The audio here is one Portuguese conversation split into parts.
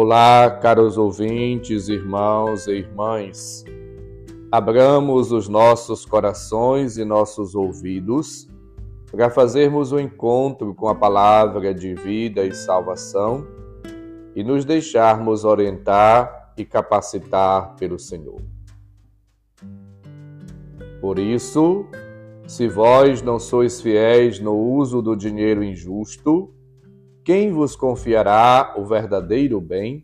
Olá, caros ouvintes, irmãos e irmãs. Abramos os nossos corações e nossos ouvidos para fazermos o um encontro com a palavra de vida e salvação e nos deixarmos orientar e capacitar pelo Senhor. Por isso, se vós não sois fiéis no uso do dinheiro injusto, quem vos confiará o verdadeiro bem?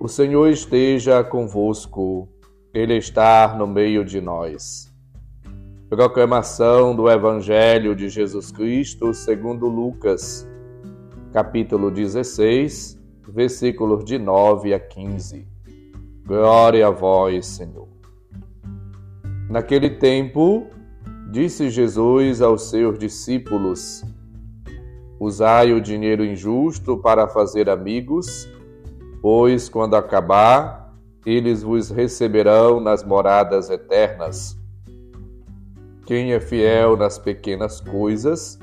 O Senhor esteja convosco, Ele está no meio de nós. Proclamação do Evangelho de Jesus Cristo segundo Lucas, capítulo 16, versículos de 9 a 15. Glória a vós, Senhor. Naquele tempo, Disse Jesus aos seus discípulos: Usai o dinheiro injusto para fazer amigos, pois quando acabar, eles vos receberão nas moradas eternas. Quem é fiel nas pequenas coisas,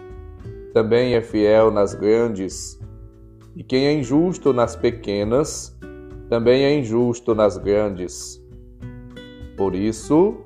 também é fiel nas grandes. E quem é injusto nas pequenas, também é injusto nas grandes. Por isso,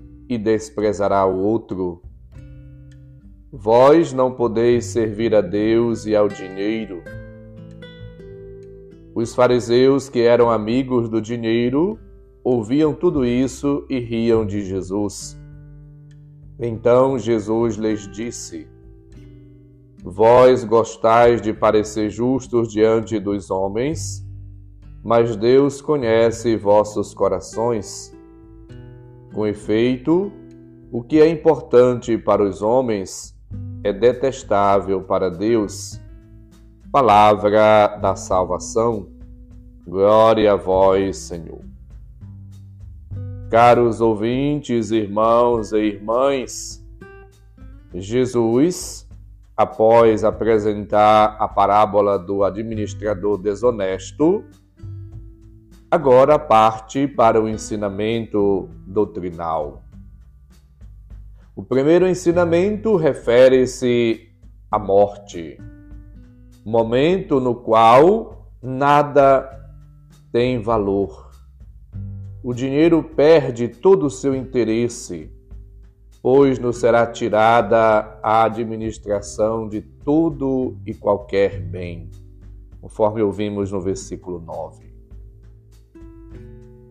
e desprezará o outro. Vós não podeis servir a Deus e ao dinheiro. Os fariseus, que eram amigos do dinheiro, ouviam tudo isso e riam de Jesus. Então Jesus lhes disse: Vós gostais de parecer justos diante dos homens, mas Deus conhece vossos corações. Com efeito, o que é importante para os homens é detestável para Deus. Palavra da salvação. Glória a vós, Senhor. Caros ouvintes, irmãos e irmãs, Jesus, após apresentar a parábola do administrador desonesto, Agora parte para o ensinamento doutrinal. O primeiro ensinamento refere-se à morte, momento no qual nada tem valor. O dinheiro perde todo o seu interesse, pois nos será tirada a administração de todo e qualquer bem, conforme ouvimos no versículo 9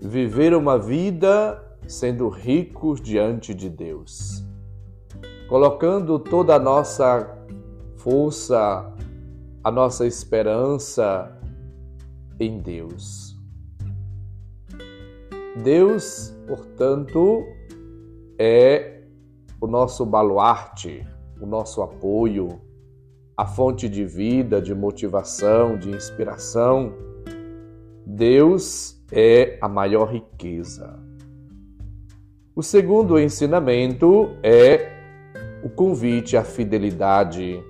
viver uma vida sendo ricos diante de Deus, colocando toda a nossa força, a nossa esperança em Deus. Deus, portanto, é o nosso baluarte, o nosso apoio, a fonte de vida, de motivação, de inspiração. Deus é a maior riqueza. O segundo ensinamento é o convite à fidelidade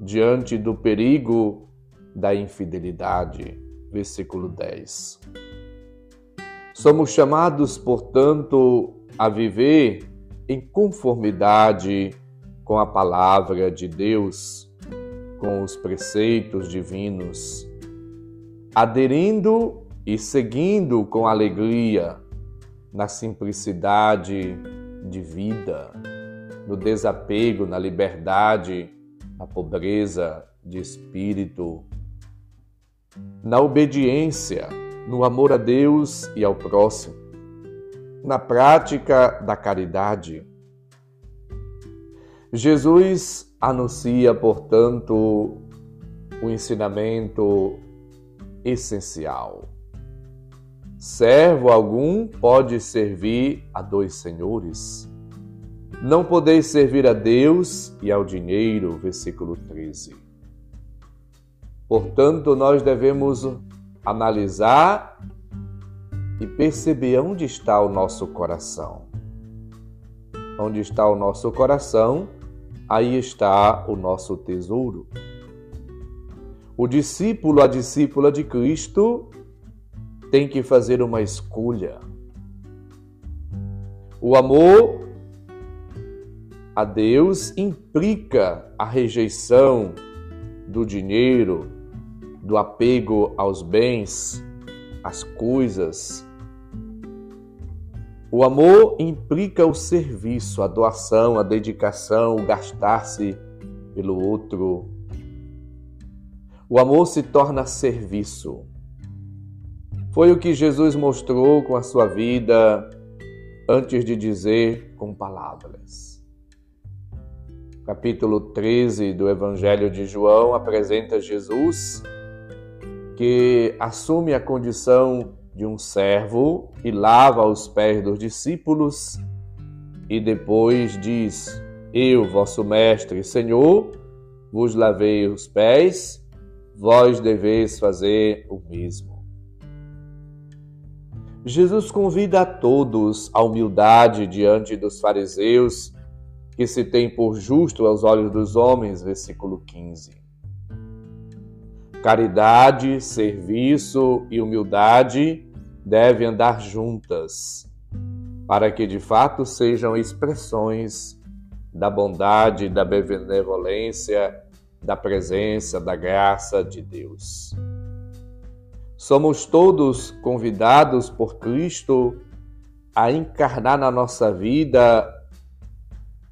diante do perigo da infidelidade. Versículo 10. Somos chamados, portanto, a viver em conformidade com a palavra de Deus, com os preceitos divinos, aderindo e seguindo com alegria na simplicidade de vida, no desapego, na liberdade, na pobreza de espírito, na obediência, no amor a Deus e ao próximo, na prática da caridade. Jesus anuncia, portanto, o ensinamento essencial Servo algum pode servir a dois senhores? Não podeis servir a Deus e ao dinheiro. Versículo 13. Portanto, nós devemos analisar e perceber onde está o nosso coração. Onde está o nosso coração, aí está o nosso tesouro. O discípulo, a discípula de Cristo, tem que fazer uma escolha. O amor a Deus implica a rejeição do dinheiro, do apego aos bens, às coisas. O amor implica o serviço, a doação, a dedicação, o gastar-se pelo outro. O amor se torna serviço. Foi o que Jesus mostrou com a sua vida antes de dizer com palavras capítulo 13 do Evangelho de João apresenta Jesus que assume a condição de um servo e lava os pés dos discípulos e depois diz: Eu, vosso mestre, Senhor, vos lavei os pés, vós deveis fazer o mesmo. Jesus convida a todos à humildade diante dos fariseus que se tem por justo aos olhos dos homens, versículo 15. Caridade, serviço e humildade devem andar juntas, para que de fato sejam expressões da bondade, da benevolência, da presença, da graça de Deus. Somos todos convidados por Cristo a encarnar na nossa vida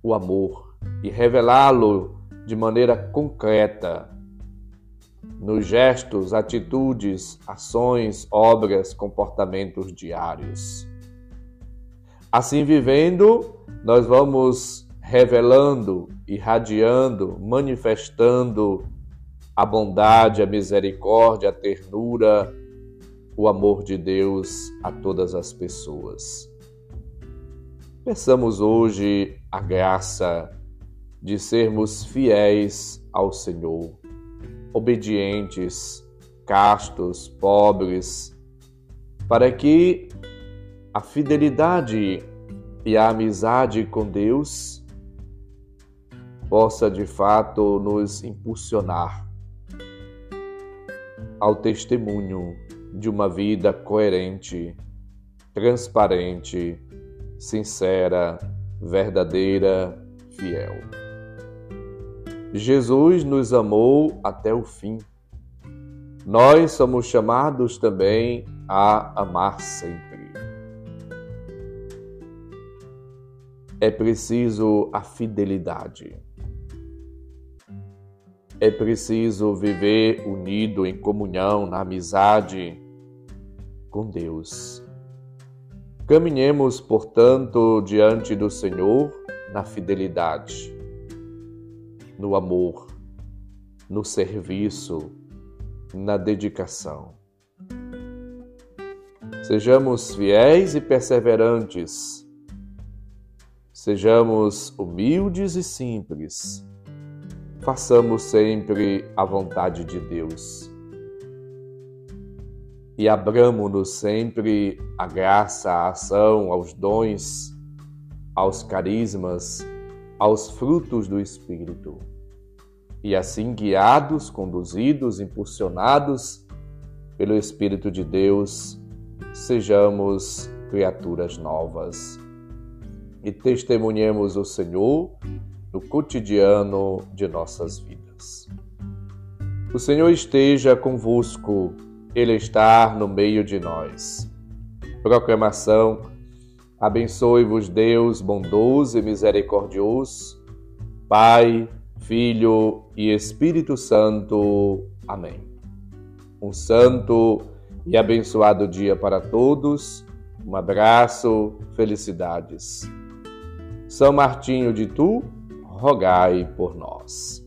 o amor e revelá-lo de maneira concreta nos gestos, atitudes, ações, obras, comportamentos diários. Assim vivendo, nós vamos revelando, irradiando, manifestando a bondade, a misericórdia, a ternura, o amor de Deus a todas as pessoas. Peçamos hoje a graça de sermos fiéis ao Senhor, obedientes, castos, pobres, para que a fidelidade e a amizade com Deus possa de fato nos impulsionar ao testemunho de uma vida coerente, transparente, sincera, verdadeira, fiel. Jesus nos amou até o fim. Nós somos chamados também a amar sempre. É preciso a fidelidade. É preciso viver unido em comunhão, na amizade com Deus. Caminhemos, portanto, diante do Senhor na fidelidade, no amor, no serviço, na dedicação. Sejamos fiéis e perseverantes. Sejamos humildes e simples. Façamos sempre a vontade de Deus e abramos-nos sempre à graça, à ação, aos dons, aos carismas, aos frutos do Espírito. E assim, guiados, conduzidos, impulsionados pelo Espírito de Deus, sejamos criaturas novas e testemunhemos o Senhor no cotidiano de nossas vidas. O Senhor esteja convosco ele está no meio de nós. Proclamação: Abençoe-vos, Deus bondoso e misericordioso, Pai, Filho e Espírito Santo. Amém. Um santo e abençoado dia para todos. Um abraço, felicidades. São Martinho de Tu, rogai por nós.